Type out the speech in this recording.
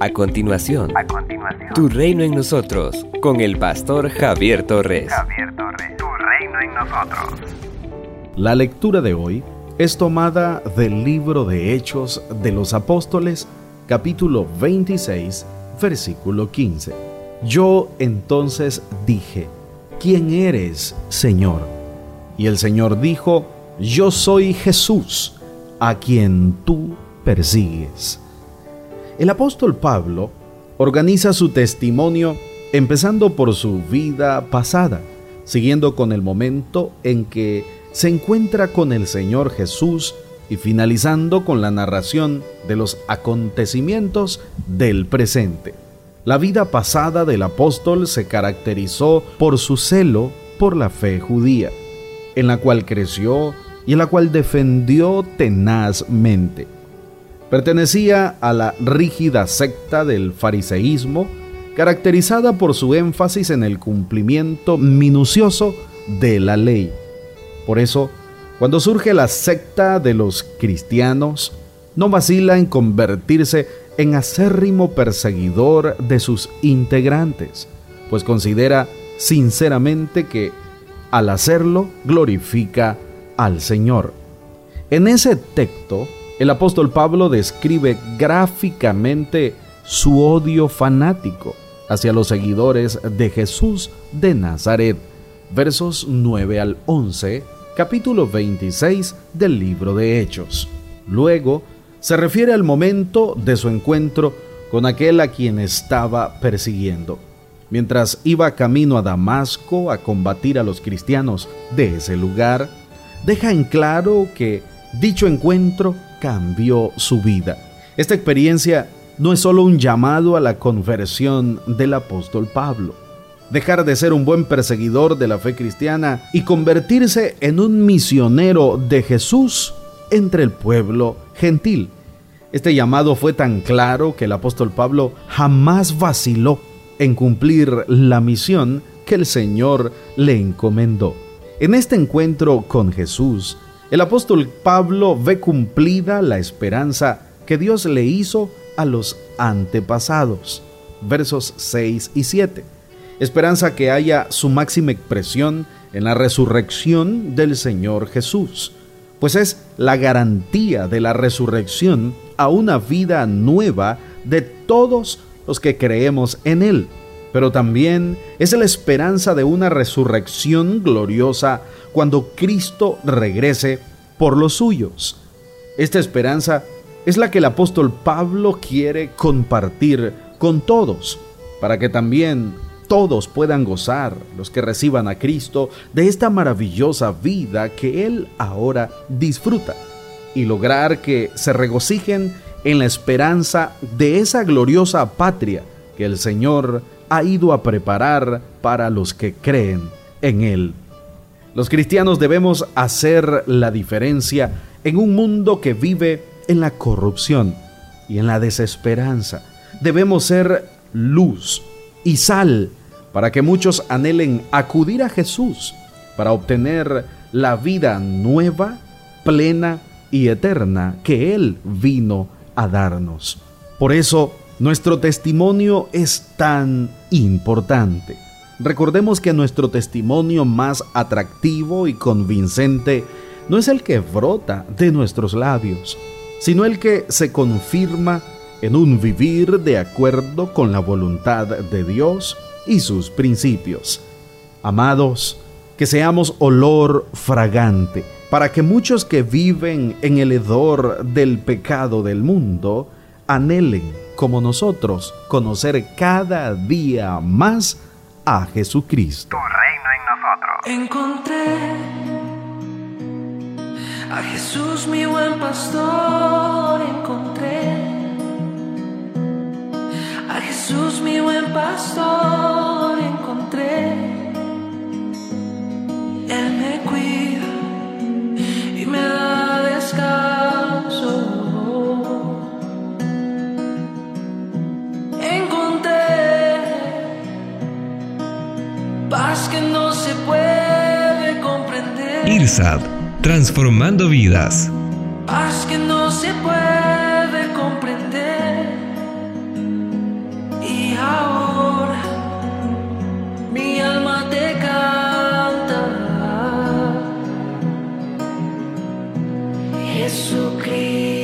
A continuación, a continuación, Tu reino en nosotros, con el pastor Javier Torres. Javier Torres, Tu reino en nosotros. La lectura de hoy es tomada del libro de Hechos de los Apóstoles, capítulo 26, versículo 15. Yo entonces dije, ¿quién eres, Señor? Y el Señor dijo, yo soy Jesús, a quien tú persigues. El apóstol Pablo organiza su testimonio empezando por su vida pasada, siguiendo con el momento en que se encuentra con el Señor Jesús y finalizando con la narración de los acontecimientos del presente. La vida pasada del apóstol se caracterizó por su celo por la fe judía, en la cual creció y en la cual defendió tenazmente. Pertenecía a la rígida secta del fariseísmo, caracterizada por su énfasis en el cumplimiento minucioso de la ley. Por eso, cuando surge la secta de los cristianos, no vacila en convertirse en acérrimo perseguidor de sus integrantes, pues considera sinceramente que al hacerlo glorifica al Señor. En ese texto, el apóstol Pablo describe gráficamente su odio fanático hacia los seguidores de Jesús de Nazaret. Versos 9 al 11, capítulo 26 del libro de Hechos. Luego, se refiere al momento de su encuentro con aquel a quien estaba persiguiendo, mientras iba camino a Damasco a combatir a los cristianos de ese lugar, deja en claro que dicho encuentro cambió su vida. Esta experiencia no es solo un llamado a la conversión del apóstol Pablo. Dejar de ser un buen perseguidor de la fe cristiana y convertirse en un misionero de Jesús entre el pueblo gentil. Este llamado fue tan claro que el apóstol Pablo jamás vaciló en cumplir la misión que el Señor le encomendó. En este encuentro con Jesús, el apóstol Pablo ve cumplida la esperanza que Dios le hizo a los antepasados. Versos 6 y 7. Esperanza que haya su máxima expresión en la resurrección del Señor Jesús, pues es la garantía de la resurrección a una vida nueva de todos los que creemos en Él, pero también es la esperanza de una resurrección gloriosa cuando Cristo regrese por los suyos. Esta esperanza es la que el apóstol Pablo quiere compartir con todos, para que también todos puedan gozar, los que reciban a Cristo, de esta maravillosa vida que Él ahora disfruta, y lograr que se regocijen en la esperanza de esa gloriosa patria que el Señor ha ido a preparar para los que creen en Él. Los cristianos debemos hacer la diferencia en un mundo que vive en la corrupción y en la desesperanza. Debemos ser luz y sal para que muchos anhelen acudir a Jesús para obtener la vida nueva, plena y eterna que Él vino a darnos. Por eso, nuestro testimonio es tan importante. Recordemos que nuestro testimonio más atractivo y convincente no es el que brota de nuestros labios, sino el que se confirma en un vivir de acuerdo con la voluntad de Dios y sus principios. Amados, que seamos olor fragante, para que muchos que viven en el hedor del pecado del mundo anhelen, como nosotros, conocer cada día más a Jesucristo. Tu reino en nosotros. Encontré a Jesús mi buen pastor, encontré a Jesús mi buen pastor, encontré. Él me cuida Transformando vidas. Paz que no se puede comprender. Y ahora mi alma te canta. Jesucristo.